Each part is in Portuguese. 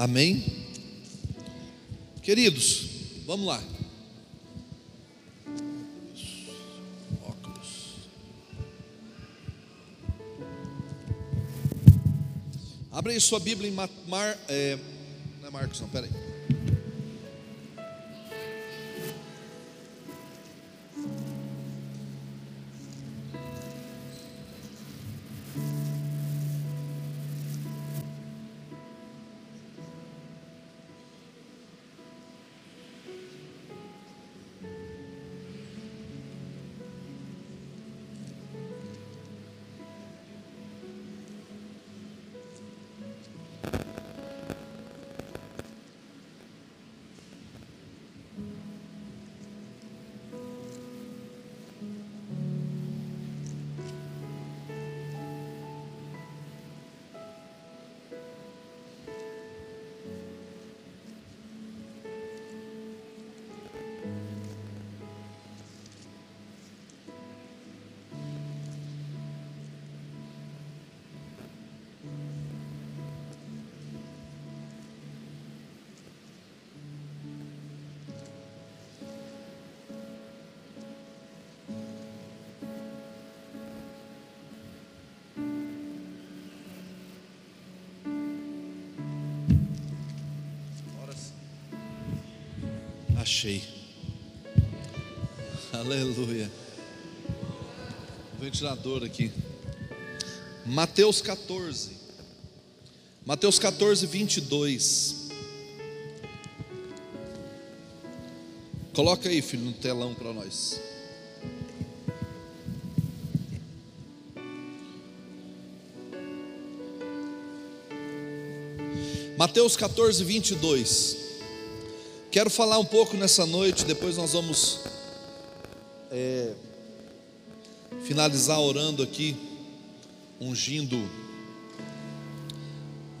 Amém? Queridos, vamos lá. Óculos. Abre aí sua Bíblia em Mar, é, não é Marcos, não, peraí. Achei. Aleluia. Ventilador aqui. Mateus 14. Mateus 14, 22. Coloca aí, filho, no telão para nós. Mateus 14, 22. Quero falar um pouco nessa noite, depois nós vamos é, finalizar orando aqui, ungindo,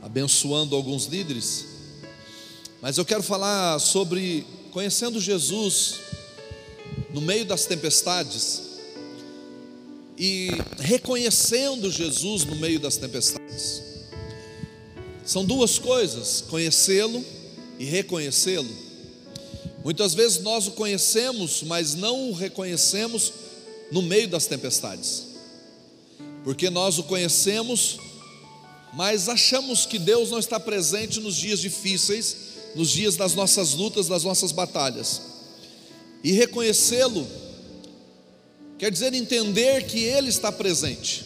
abençoando alguns líderes. Mas eu quero falar sobre conhecendo Jesus no meio das tempestades e reconhecendo Jesus no meio das tempestades. São duas coisas: conhecê-lo e reconhecê-lo. Muitas vezes nós o conhecemos, mas não o reconhecemos no meio das tempestades, porque nós o conhecemos, mas achamos que Deus não está presente nos dias difíceis, nos dias das nossas lutas, das nossas batalhas, e reconhecê-lo quer dizer entender que Ele está presente,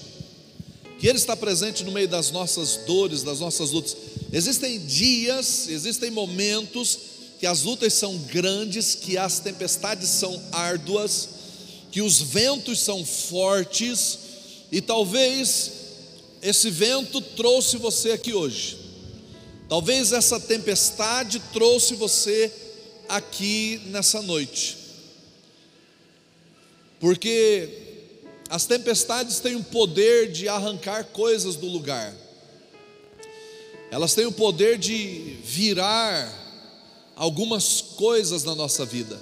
que Ele está presente no meio das nossas dores, das nossas lutas. Existem dias, existem momentos que as lutas são grandes, que as tempestades são árduas, que os ventos são fortes, e talvez esse vento trouxe você aqui hoje. Talvez essa tempestade trouxe você aqui nessa noite. Porque as tempestades têm o poder de arrancar coisas do lugar. Elas têm o poder de virar algumas coisas na nossa vida.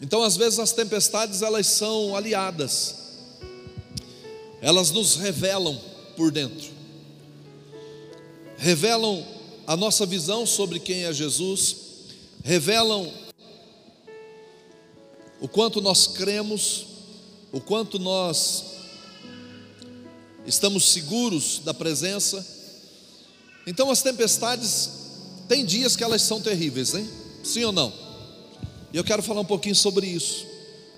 Então, às vezes as tempestades elas são aliadas. Elas nos revelam por dentro. Revelam a nossa visão sobre quem é Jesus, revelam o quanto nós cremos, o quanto nós estamos seguros da presença então as tempestades, tem dias que elas são terríveis, hein? Sim ou não? E eu quero falar um pouquinho sobre isso,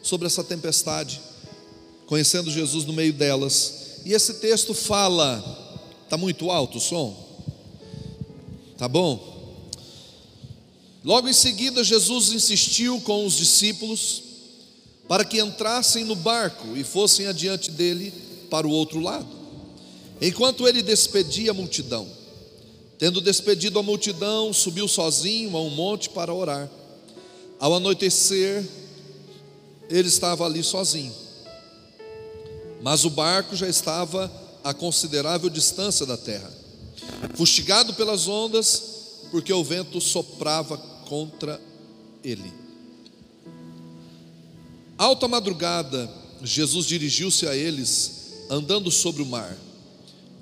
sobre essa tempestade, conhecendo Jesus no meio delas. E esse texto fala, está muito alto o som? Tá bom? Logo em seguida, Jesus insistiu com os discípulos para que entrassem no barco e fossem adiante dele para o outro lado, enquanto ele despedia a multidão. Tendo despedido a multidão, subiu sozinho a um monte para orar. Ao anoitecer, ele estava ali sozinho. Mas o barco já estava a considerável distância da terra, fustigado pelas ondas, porque o vento soprava contra ele. Alta madrugada, Jesus dirigiu-se a eles, andando sobre o mar.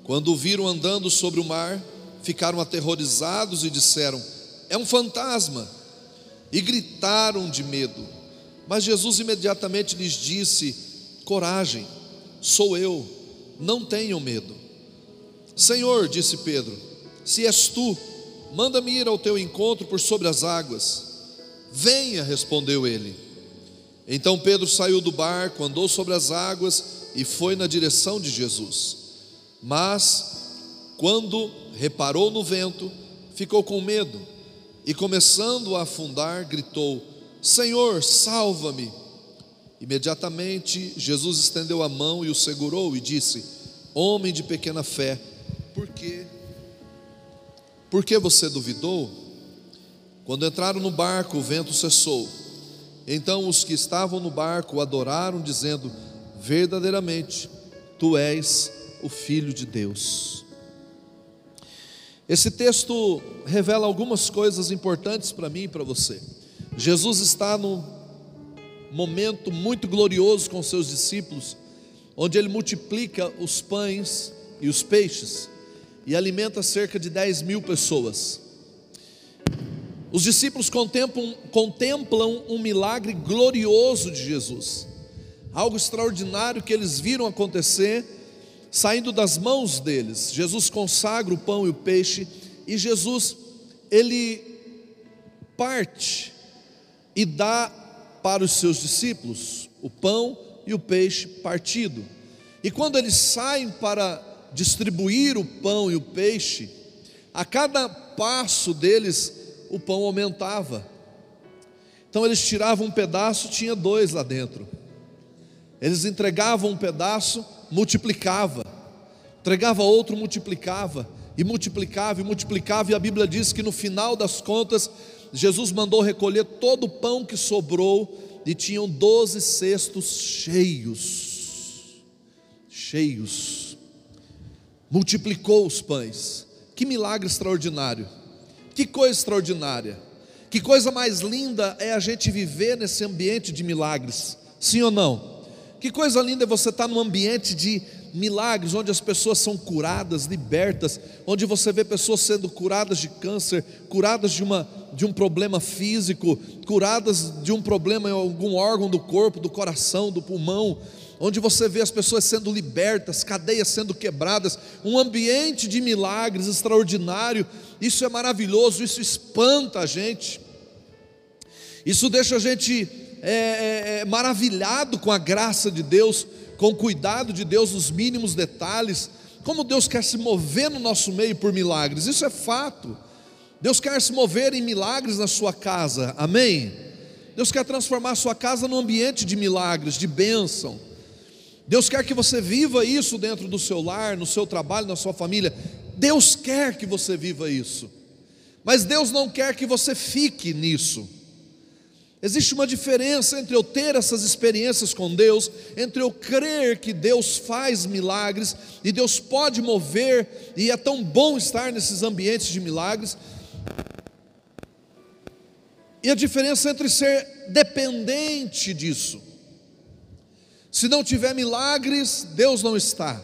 Quando o viram andando sobre o mar, ficaram aterrorizados e disseram: É um fantasma! E gritaram de medo. Mas Jesus imediatamente lhes disse: Coragem, sou eu, não tenham medo. Senhor, disse Pedro, se és tu, manda-me ir ao teu encontro por sobre as águas. Venha, respondeu ele. Então Pedro saiu do barco, andou sobre as águas e foi na direção de Jesus. Mas, quando reparou no vento, ficou com medo e, começando a afundar, gritou: Senhor, salva-me. Imediatamente Jesus estendeu a mão e o segurou e disse: Homem de pequena fé, por quê? Por que você duvidou? Quando entraram no barco, o vento cessou. Então os que estavam no barco adoraram, dizendo: Verdadeiramente, tu és o Filho de Deus. Esse texto revela algumas coisas importantes para mim e para você. Jesus está num momento muito glorioso com seus discípulos, onde ele multiplica os pães e os peixes e alimenta cerca de 10 mil pessoas. Os discípulos contemplam, contemplam um milagre glorioso de Jesus, algo extraordinário que eles viram acontecer, saindo das mãos deles. Jesus consagra o pão e o peixe, e Jesus, ele parte e dá para os seus discípulos o pão e o peixe partido. E quando eles saem para distribuir o pão e o peixe, a cada passo deles o pão aumentava. Então eles tiravam um pedaço, tinha dois lá dentro. Eles entregavam um pedaço, multiplicava. Entregava outro, multiplicava. E multiplicava e multiplicava. E a Bíblia diz que no final das contas, Jesus mandou recolher todo o pão que sobrou. E tinham doze cestos cheios. Cheios. Multiplicou os pães. Que milagre extraordinário. Que coisa extraordinária. Que coisa mais linda é a gente viver nesse ambiente de milagres. Sim ou não? Que coisa linda é você estar num ambiente de milagres, onde as pessoas são curadas, libertas, onde você vê pessoas sendo curadas de câncer, curadas de, uma, de um problema físico, curadas de um problema em algum órgão do corpo, do coração, do pulmão, onde você vê as pessoas sendo libertas, cadeias sendo quebradas, um ambiente de milagres extraordinário. Isso é maravilhoso, isso espanta a gente, isso deixa a gente é, é, é, maravilhado com a graça de Deus, com o cuidado de Deus nos mínimos detalhes, como Deus quer se mover no nosso meio por milagres, isso é fato. Deus quer se mover em milagres na sua casa, amém? Deus quer transformar a sua casa num ambiente de milagres, de bênção. Deus quer que você viva isso dentro do seu lar, no seu trabalho, na sua família. Deus quer que você viva isso, mas Deus não quer que você fique nisso. Existe uma diferença entre eu ter essas experiências com Deus, entre eu crer que Deus faz milagres e Deus pode mover, e é tão bom estar nesses ambientes de milagres, e a diferença entre ser dependente disso. Se não tiver milagres, Deus não está.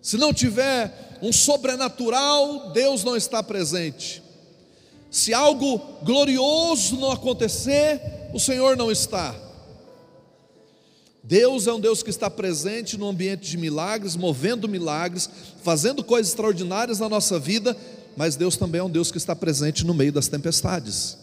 Se não tiver um sobrenatural, Deus não está presente. Se algo glorioso não acontecer, o Senhor não está. Deus é um Deus que está presente no ambiente de milagres, movendo milagres, fazendo coisas extraordinárias na nossa vida, mas Deus também é um Deus que está presente no meio das tempestades.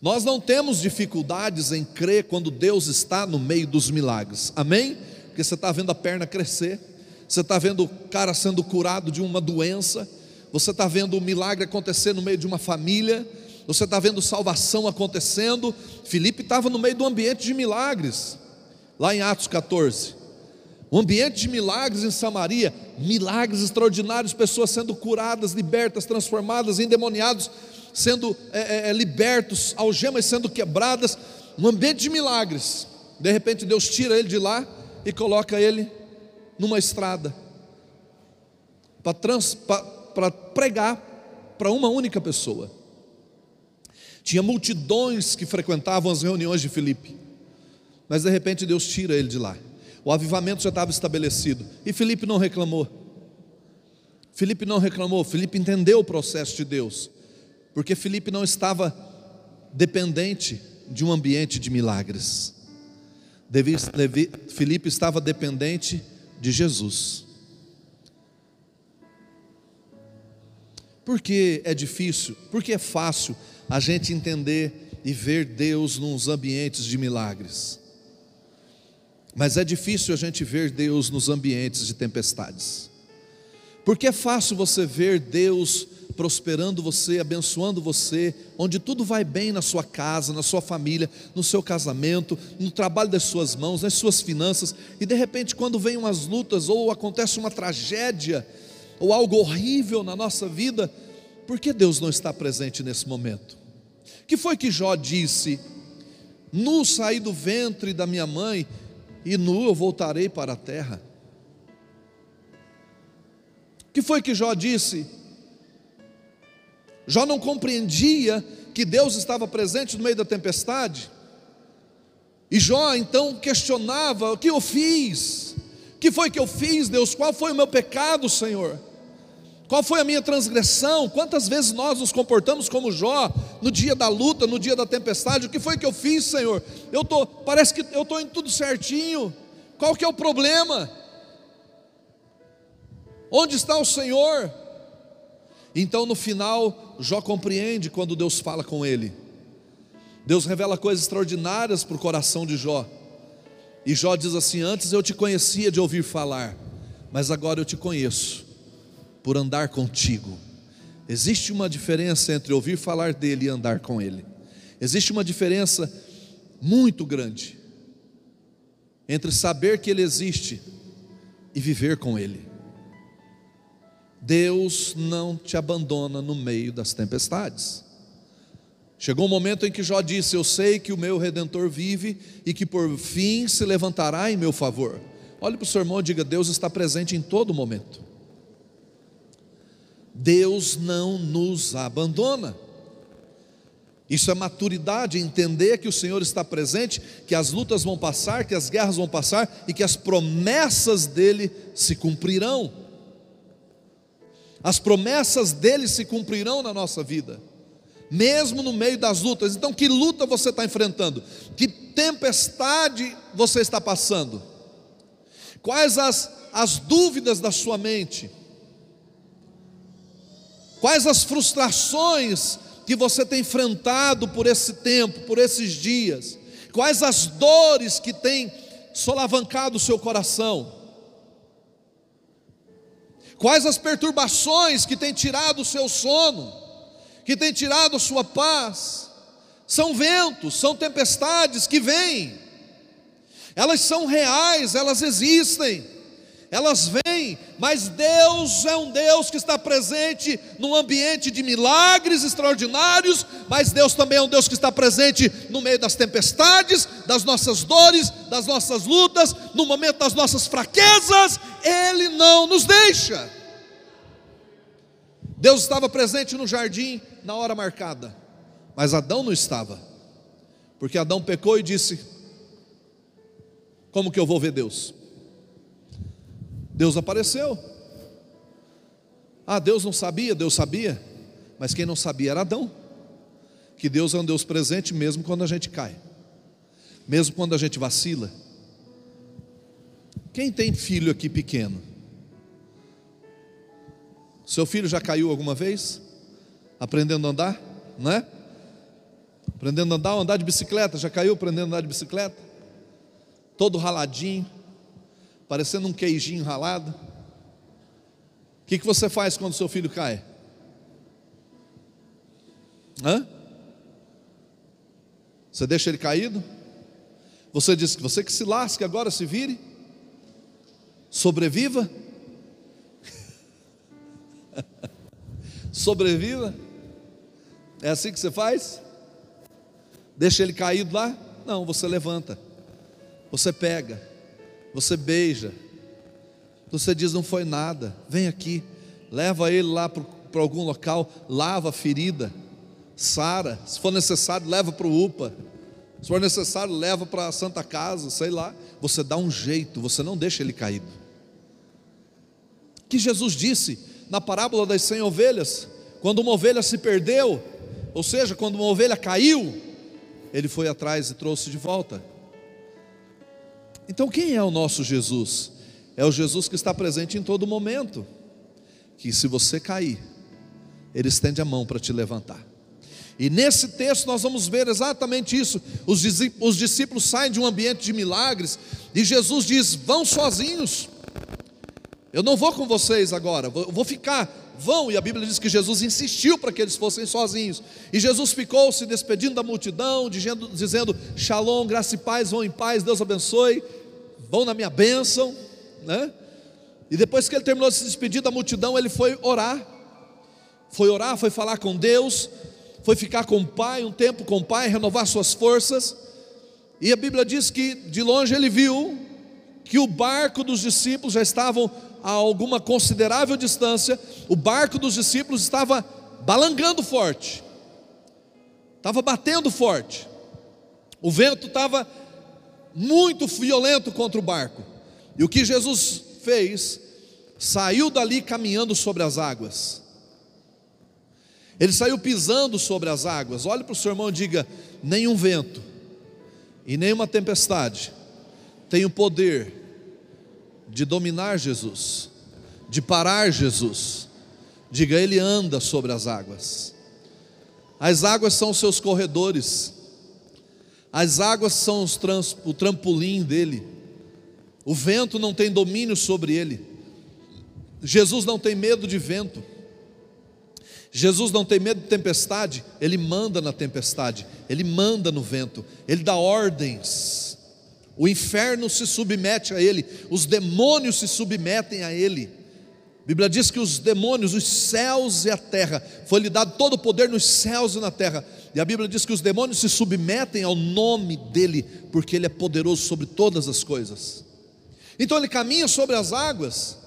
Nós não temos dificuldades em crer quando Deus está no meio dos milagres, amém? Porque você está vendo a perna crescer, você está vendo o cara sendo curado de uma doença, você está vendo o milagre acontecer no meio de uma família, você está vendo salvação acontecendo. Filipe estava no meio do ambiente de milagres, lá em Atos 14. Um ambiente de milagres em Samaria, milagres extraordinários, pessoas sendo curadas, libertas, transformadas, endemoniados sendo é, é, é, libertos, algemas sendo quebradas, um ambiente de milagres. De repente Deus tira ele de lá e coloca ele numa estrada para pregar para uma única pessoa. Tinha multidões que frequentavam as reuniões de Filipe, mas de repente Deus tira ele de lá. O avivamento já estava estabelecido e Filipe não reclamou. Filipe não reclamou, Filipe entendeu o processo de Deus, porque Filipe não estava dependente de um ambiente de milagres. Filipe estava dependente de Jesus. Por que é difícil? Porque é fácil a gente entender e ver Deus nos ambientes de milagres. Mas é difícil a gente ver Deus nos ambientes de tempestades. Porque é fácil você ver Deus prosperando você, abençoando você, onde tudo vai bem na sua casa, na sua família, no seu casamento, no trabalho das suas mãos, nas suas finanças, e de repente, quando vem umas lutas ou acontece uma tragédia, ou algo horrível na nossa vida, por que Deus não está presente nesse momento? Que foi que Jó disse: Nu saí do ventre da minha mãe, e nu eu voltarei para a terra. Que foi que Jó disse? Jó não compreendia que Deus estava presente no meio da tempestade. E Jó então questionava: o que eu fiz? O que foi que eu fiz, Deus? Qual foi o meu pecado, Senhor? Qual foi a minha transgressão? Quantas vezes nós nos comportamos como Jó no dia da luta, no dia da tempestade? O que foi que eu fiz, Senhor? Eu tô, parece que eu estou em tudo certinho. Qual que é o problema? Onde está o Senhor? Então no final, Jó compreende quando Deus fala com ele. Deus revela coisas extraordinárias para o coração de Jó. E Jó diz assim: Antes eu te conhecia de ouvir falar, mas agora eu te conheço por andar contigo. Existe uma diferença entre ouvir falar dele e andar com ele. Existe uma diferença muito grande entre saber que ele existe e viver com ele. Deus não te abandona no meio das tempestades. Chegou um momento em que Jó disse: Eu sei que o meu redentor vive e que por fim se levantará em meu favor. Olhe para o seu irmão e diga: Deus está presente em todo momento. Deus não nos abandona. Isso é maturidade, entender que o Senhor está presente, que as lutas vão passar, que as guerras vão passar e que as promessas dele se cumprirão. As promessas dele se cumprirão na nossa vida, mesmo no meio das lutas. Então, que luta você está enfrentando? Que tempestade você está passando? Quais as, as dúvidas da sua mente? Quais as frustrações que você tem enfrentado por esse tempo, por esses dias? Quais as dores que têm solavancado o seu coração? Quais as perturbações que têm tirado o seu sono, que têm tirado a sua paz? São ventos, são tempestades que vêm, elas são reais, elas existem elas vêm, mas Deus é um Deus que está presente num ambiente de milagres extraordinários, mas Deus também é um Deus que está presente no meio das tempestades, das nossas dores, das nossas lutas, no momento das nossas fraquezas, Ele não nos deixa. Deus estava presente no jardim na hora marcada, mas Adão não estava, porque Adão pecou e disse: Como que eu vou ver Deus? Deus apareceu. Ah, Deus não sabia, Deus sabia, mas quem não sabia era Adão. Que Deus é um Deus presente mesmo quando a gente cai, mesmo quando a gente vacila. Quem tem filho aqui pequeno? Seu filho já caiu alguma vez? Aprendendo a andar? Não é? Aprendendo a andar, andar de bicicleta, já caiu aprendendo a andar de bicicleta? Todo raladinho parecendo um queijinho ralado. O que, que você faz quando seu filho cai? Hã? Você deixa ele caído? Você diz que você que se lasque agora, se vire? Sobreviva? Sobreviva? É assim que você faz? Deixa ele caído lá? Não, você levanta. Você pega você beija, você diz não foi nada, vem aqui, leva ele lá para algum local, lava a ferida, sara, se for necessário, leva para o UPA, se for necessário, leva para a Santa Casa, sei lá, você dá um jeito, você não deixa ele caído. Que Jesus disse: na parábola das cem ovelhas, quando uma ovelha se perdeu, ou seja, quando uma ovelha caiu, ele foi atrás e trouxe de volta. Então, quem é o nosso Jesus? É o Jesus que está presente em todo momento. Que se você cair, Ele estende a mão para te levantar. E nesse texto nós vamos ver exatamente isso. Os discípulos saem de um ambiente de milagres e Jesus diz: vão sozinhos. Eu não vou com vocês agora, vou ficar. Vão, e a Bíblia diz que Jesus insistiu para que eles fossem sozinhos. E Jesus ficou se despedindo da multidão, dizendo, dizendo: Shalom, graça e paz, vão em paz, Deus abençoe, vão na minha bênção. Né? E depois que ele terminou de se despedir da multidão, ele foi orar. Foi orar, foi falar com Deus, foi ficar com o Pai, um tempo com o Pai, renovar suas forças. E a Bíblia diz que de longe ele viu que o barco dos discípulos já estavam a alguma considerável distância, o barco dos discípulos estava balangando forte, estava batendo forte, o vento estava muito violento contra o barco, e o que Jesus fez? Saiu dali caminhando sobre as águas. Ele saiu pisando sobre as águas. Olhe para o seu irmão e diga: nenhum vento e nenhuma tempestade tem o poder de dominar Jesus, de parar Jesus. Diga, ele anda sobre as águas. As águas são seus corredores. As águas são trans, o trampolim dele. O vento não tem domínio sobre ele. Jesus não tem medo de vento. Jesus não tem medo de tempestade, ele manda na tempestade, ele manda no vento, ele dá ordens. O inferno se submete a ele, os demônios se submetem a ele. A Bíblia diz que os demônios, os céus e a terra, foi-lhe dado todo o poder nos céus e na terra. E a Bíblia diz que os demônios se submetem ao nome dele, porque ele é poderoso sobre todas as coisas. Então ele caminha sobre as águas.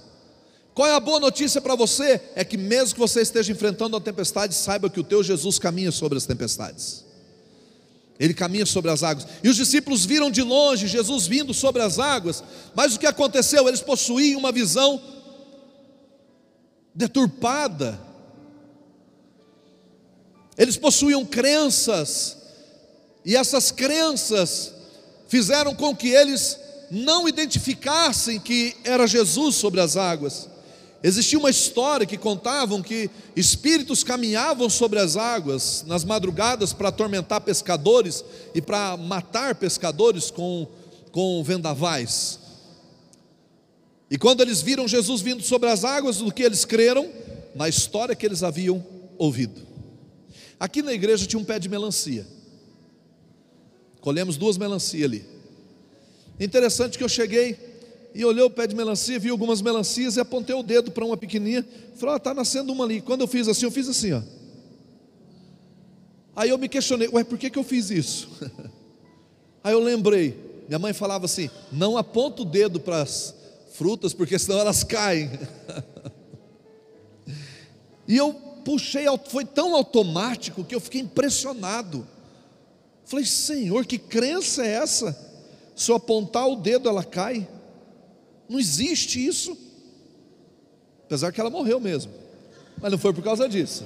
Qual é a boa notícia para você? É que mesmo que você esteja enfrentando uma tempestade, saiba que o teu Jesus caminha sobre as tempestades. Ele caminha sobre as águas. E os discípulos viram de longe Jesus vindo sobre as águas, mas o que aconteceu? Eles possuíam uma visão deturpada. Eles possuíam crenças, e essas crenças fizeram com que eles não identificassem que era Jesus sobre as águas. Existia uma história que contavam que espíritos caminhavam sobre as águas nas madrugadas para atormentar pescadores e para matar pescadores com, com vendavais. E quando eles viram Jesus vindo sobre as águas, do que eles creram? Na história que eles haviam ouvido. Aqui na igreja tinha um pé de melancia. Colhemos duas melancias ali. Interessante que eu cheguei e olhei o pé de melancia, vi algumas melancias e apontei o dedo para uma pequenininha. Falei, está ah, nascendo uma ali. Quando eu fiz assim, eu fiz assim, ó. Aí eu me questionei, ué, por que, que eu fiz isso? Aí eu lembrei, minha mãe falava assim: não aponta o dedo para as frutas, porque senão elas caem. e eu puxei, foi tão automático que eu fiquei impressionado. Falei, Senhor, que crença é essa? Se eu apontar o dedo, ela cai. Não existe isso. Apesar que ela morreu mesmo. Mas não foi por causa disso.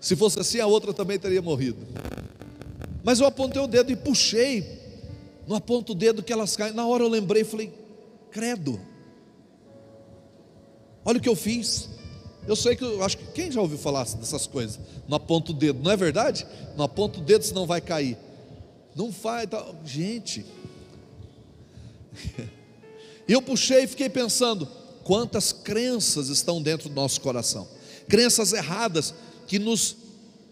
Se fosse assim, a outra também teria morrido. Mas eu apontei o dedo e puxei. Não aponto o dedo que elas caem. Na hora eu lembrei e falei: Credo. Olha o que eu fiz. Eu sei que eu acho que quem já ouviu falar dessas coisas? Não aponta o dedo, não é verdade? Não aponta o dedo, senão vai cair. Não faz. Tá... Gente, e eu puxei e fiquei pensando: quantas crenças estão dentro do nosso coração? Crenças erradas que nos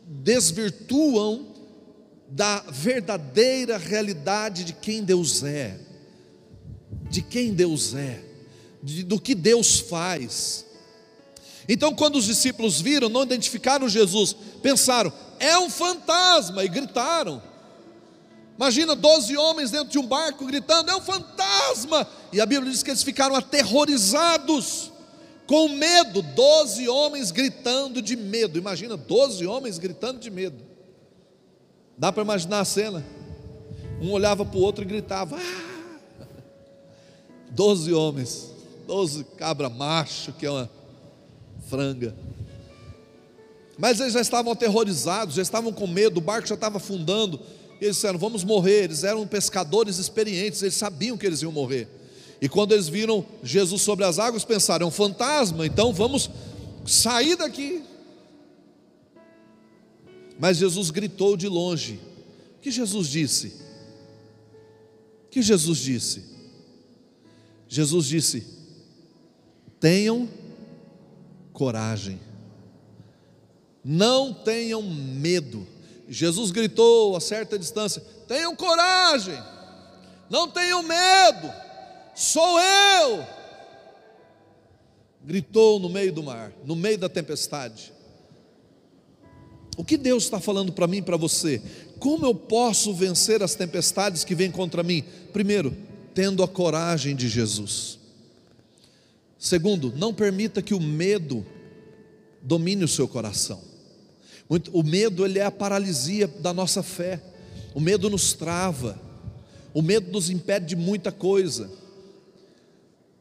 desvirtuam da verdadeira realidade de quem Deus é, de quem Deus é, de, do que Deus faz. Então, quando os discípulos viram, não identificaram Jesus, pensaram, é um fantasma, e gritaram. Imagina 12 homens dentro de um barco gritando: é um fantasma! E a Bíblia diz que eles ficaram aterrorizados, com medo. 12 homens gritando de medo. Imagina 12 homens gritando de medo. Dá para imaginar a cena? Um olhava para o outro e gritava: ah! 12 homens. doze cabra macho, que é uma franga. Mas eles já estavam aterrorizados, já estavam com medo, o barco já estava afundando. E eles disseram: Vamos morrer. Eles eram pescadores experientes, eles sabiam que eles iam morrer. E quando eles viram Jesus sobre as águas, pensaram: É um fantasma, então vamos sair daqui. Mas Jesus gritou de longe. O que Jesus disse? O que Jesus disse? Jesus disse: Tenham coragem. Não tenham medo. Jesus gritou a certa distância: tenham coragem, não tenham medo, sou eu. Gritou no meio do mar, no meio da tempestade. O que Deus está falando para mim e para você? Como eu posso vencer as tempestades que vêm contra mim? Primeiro, tendo a coragem de Jesus. Segundo, não permita que o medo domine o seu coração. O medo ele é a paralisia da nossa fé. O medo nos trava. O medo nos impede de muita coisa.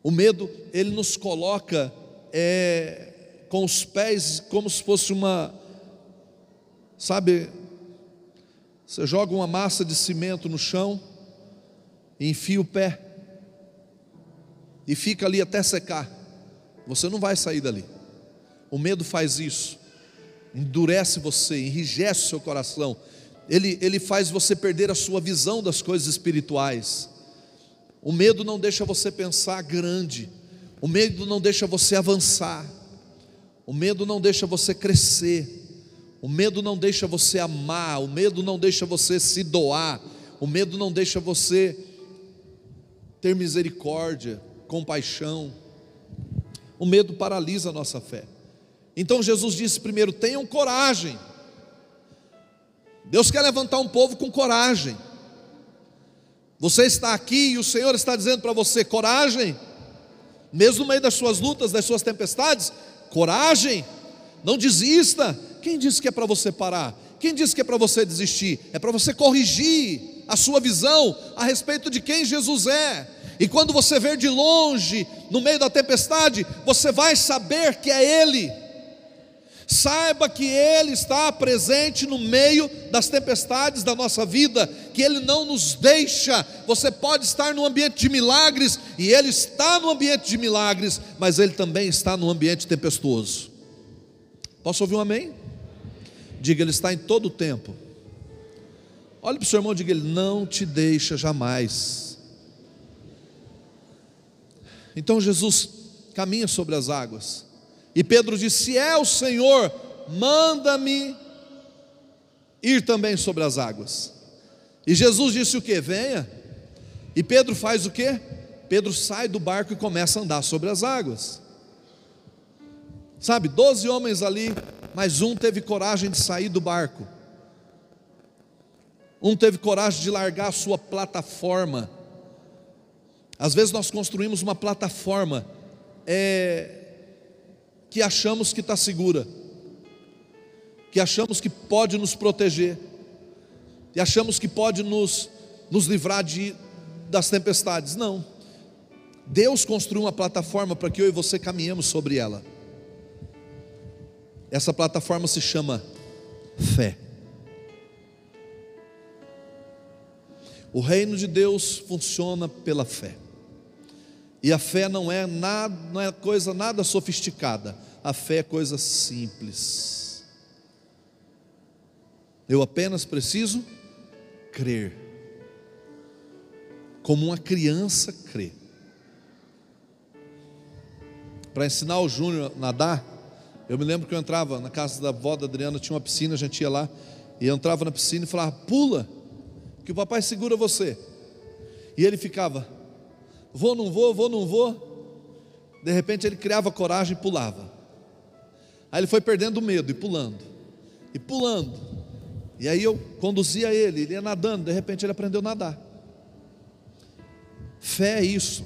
O medo ele nos coloca é, com os pés como se fosse uma, sabe? Você joga uma massa de cimento no chão e enfia o pé e fica ali até secar. Você não vai sair dali. O medo faz isso endurece você, enrijece o seu coração, ele, ele faz você perder a sua visão das coisas espirituais. O medo não deixa você pensar grande, o medo não deixa você avançar, o medo não deixa você crescer, o medo não deixa você amar, o medo não deixa você se doar, o medo não deixa você ter misericórdia, compaixão. O medo paralisa a nossa fé. Então Jesus disse primeiro: tenham coragem. Deus quer levantar um povo com coragem. Você está aqui e o Senhor está dizendo para você: coragem, mesmo no meio das suas lutas, das suas tempestades, coragem, não desista. Quem disse que é para você parar? Quem disse que é para você desistir? É para você corrigir a sua visão a respeito de quem Jesus é. E quando você ver de longe, no meio da tempestade, você vai saber que é Ele. Saiba que Ele está presente no meio das tempestades da nossa vida, que Ele não nos deixa. Você pode estar no ambiente de milagres, e Ele está no ambiente de milagres, mas Ele também está no ambiente tempestuoso. Posso ouvir um amém? Diga, Ele está em todo o tempo. Olhe para o seu irmão e diga: Ele não te deixa jamais. Então Jesus caminha sobre as águas. E Pedro disse: Se é o Senhor, manda-me ir também sobre as águas. E Jesus disse o que? Venha. E Pedro faz o que? Pedro sai do barco e começa a andar sobre as águas. Sabe, doze homens ali, mas um teve coragem de sair do barco. Um teve coragem de largar a sua plataforma. Às vezes nós construímos uma plataforma é, que achamos que está segura, que achamos que pode nos proteger, e achamos que pode nos, nos livrar de, das tempestades. Não. Deus construiu uma plataforma para que eu e você caminhemos sobre ela. Essa plataforma se chama fé. O reino de Deus funciona pela fé. E a fé não é nada, não é coisa nada sofisticada. A fé é coisa simples. Eu apenas preciso crer. Como uma criança crê. Para ensinar o Júnior a nadar, eu me lembro que eu entrava na casa da avó da Adriana, tinha uma piscina, a gente ia lá, e eu entrava na piscina e falava: pula, que o papai segura você. E ele ficava, Vou, não vou, vou, não vou. De repente ele criava coragem e pulava. Aí ele foi perdendo medo e pulando, e pulando. E aí eu conduzia ele, ele ia nadando, de repente ele aprendeu a nadar. Fé é isso.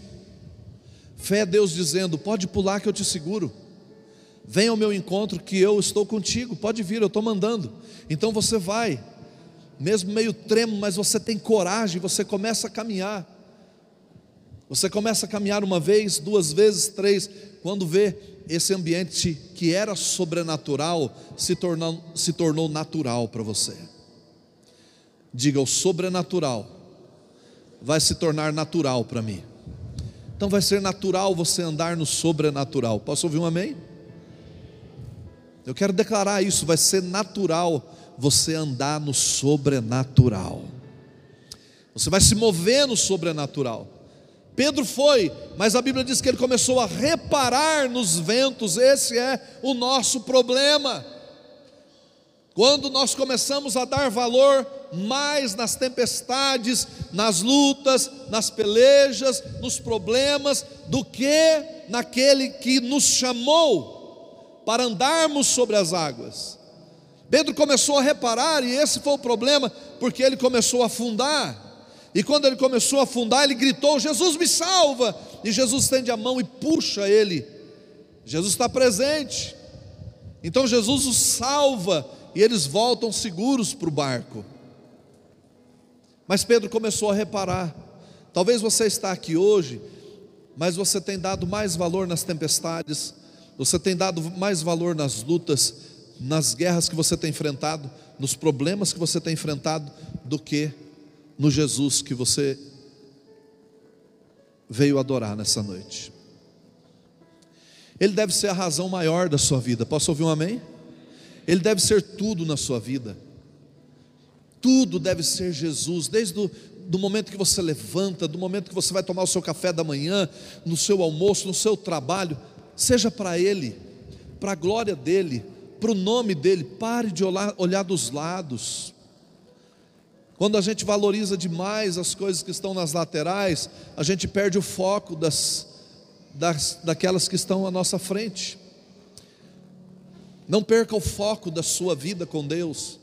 Fé é Deus dizendo: pode pular que eu te seguro. Venha ao meu encontro que eu estou contigo, pode vir, eu estou mandando. Então você vai, mesmo meio tremo, mas você tem coragem, você começa a caminhar. Você começa a caminhar uma vez, duas vezes, três, quando vê esse ambiente que era sobrenatural se tornou, se tornou natural para você. Diga, o sobrenatural vai se tornar natural para mim. Então vai ser natural você andar no sobrenatural. Posso ouvir um amém? Eu quero declarar isso, vai ser natural você andar no sobrenatural. Você vai se mover no sobrenatural. Pedro foi, mas a Bíblia diz que ele começou a reparar nos ventos, esse é o nosso problema. Quando nós começamos a dar valor mais nas tempestades, nas lutas, nas pelejas, nos problemas, do que naquele que nos chamou para andarmos sobre as águas. Pedro começou a reparar, e esse foi o problema, porque ele começou a afundar. E quando ele começou a afundar, ele gritou: Jesus me salva! E Jesus estende a mão e puxa ele. Jesus está presente. Então Jesus os salva e eles voltam seguros para o barco. Mas Pedro começou a reparar. Talvez você está aqui hoje, mas você tem dado mais valor nas tempestades, você tem dado mais valor nas lutas, nas guerras que você tem enfrentado, nos problemas que você tem enfrentado, do que no Jesus que você veio adorar nessa noite. Ele deve ser a razão maior da sua vida. Posso ouvir um amém? Ele deve ser tudo na sua vida. Tudo deve ser Jesus, desde o do momento que você levanta, do momento que você vai tomar o seu café da manhã, no seu almoço, no seu trabalho, seja para Ele, para a glória dEle, para o nome dEle, pare de olhar, olhar dos lados. Quando a gente valoriza demais as coisas que estão nas laterais, a gente perde o foco das, das, daquelas que estão à nossa frente. Não perca o foco da sua vida com Deus.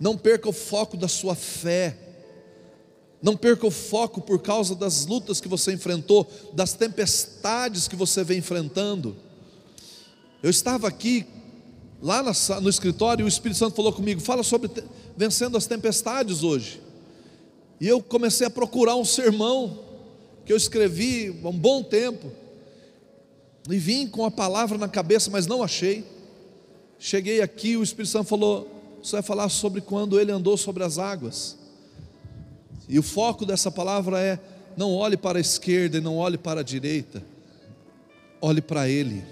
Não perca o foco da sua fé. Não perca o foco por causa das lutas que você enfrentou, das tempestades que você vem enfrentando. Eu estava aqui, lá no escritório, o Espírito Santo falou comigo: fala sobre vencendo as tempestades hoje. E eu comecei a procurar um sermão que eu escrevi há um bom tempo. E vim com a palavra na cabeça, mas não achei. Cheguei aqui, o Espírito Santo falou: você vai falar sobre quando ele andou sobre as águas. E o foco dessa palavra é: não olhe para a esquerda e não olhe para a direita, olhe para Ele,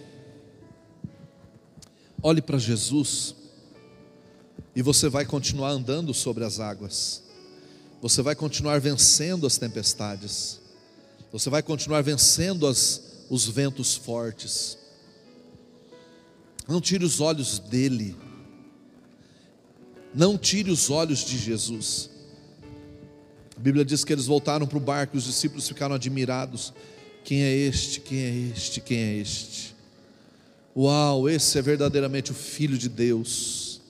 olhe para Jesus, e você vai continuar andando sobre as águas, você vai continuar vencendo as tempestades, você vai continuar vencendo as, os ventos fortes. Não tire os olhos dele não tire os olhos de Jesus. A Bíblia diz que eles voltaram para o barco e os discípulos ficaram admirados. Quem é este? Quem é este? Quem é este? Uau, esse é verdadeiramente o Filho de Deus.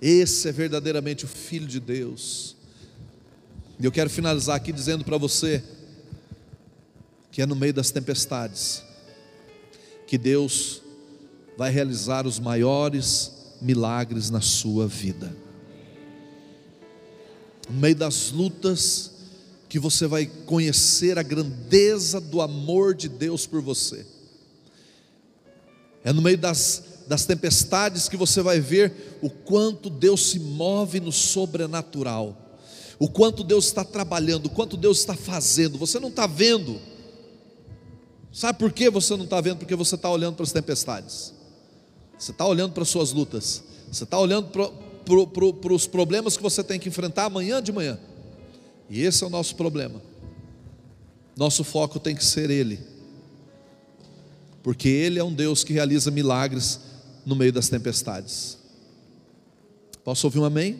Esse é verdadeiramente o Filho de Deus. E eu quero finalizar aqui dizendo para você que é no meio das tempestades que Deus vai realizar os maiores milagres na sua vida no meio das lutas, que você vai conhecer a grandeza do amor de Deus por você. É no meio das, das tempestades que você vai ver o quanto Deus se move no sobrenatural, o quanto Deus está trabalhando, o quanto Deus está fazendo. Você não está vendo, sabe por que você não está vendo? Porque você está olhando para as tempestades, você está olhando para as suas lutas, você está olhando para para pro, pro, os problemas que você tem que enfrentar amanhã de manhã. E esse é o nosso problema. Nosso foco tem que ser Ele, porque Ele é um Deus que realiza milagres no meio das tempestades. Posso ouvir um amém?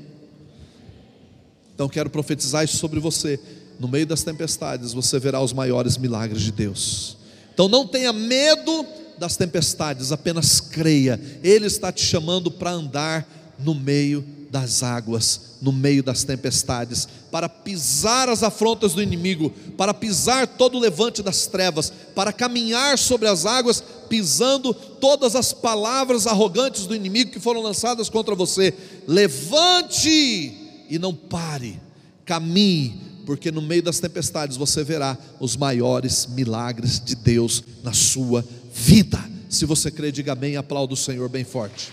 Então quero profetizar isso sobre você. No meio das tempestades você verá os maiores milagres de Deus. Então não tenha medo das tempestades, apenas creia. Ele está te chamando para andar no meio das águas, no meio das tempestades, para pisar as afrontas do inimigo, para pisar todo o levante das trevas, para caminhar sobre as águas, pisando todas as palavras arrogantes do inimigo que foram lançadas contra você. Levante e não pare, caminhe, porque no meio das tempestades você verá os maiores milagres de Deus na sua vida. Se você crê, diga amém aplauda o Senhor bem forte.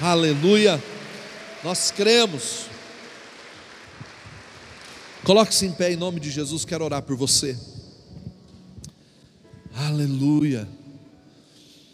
Aleluia. Nós cremos. Coloque-se em pé em nome de Jesus, quero orar por você. Aleluia.